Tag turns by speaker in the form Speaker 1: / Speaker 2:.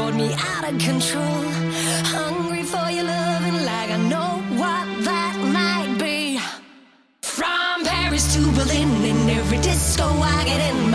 Speaker 1: brought me out of control. Hungry for your loving like I know what that might be. From Paris to Berlin, in every disco I get in.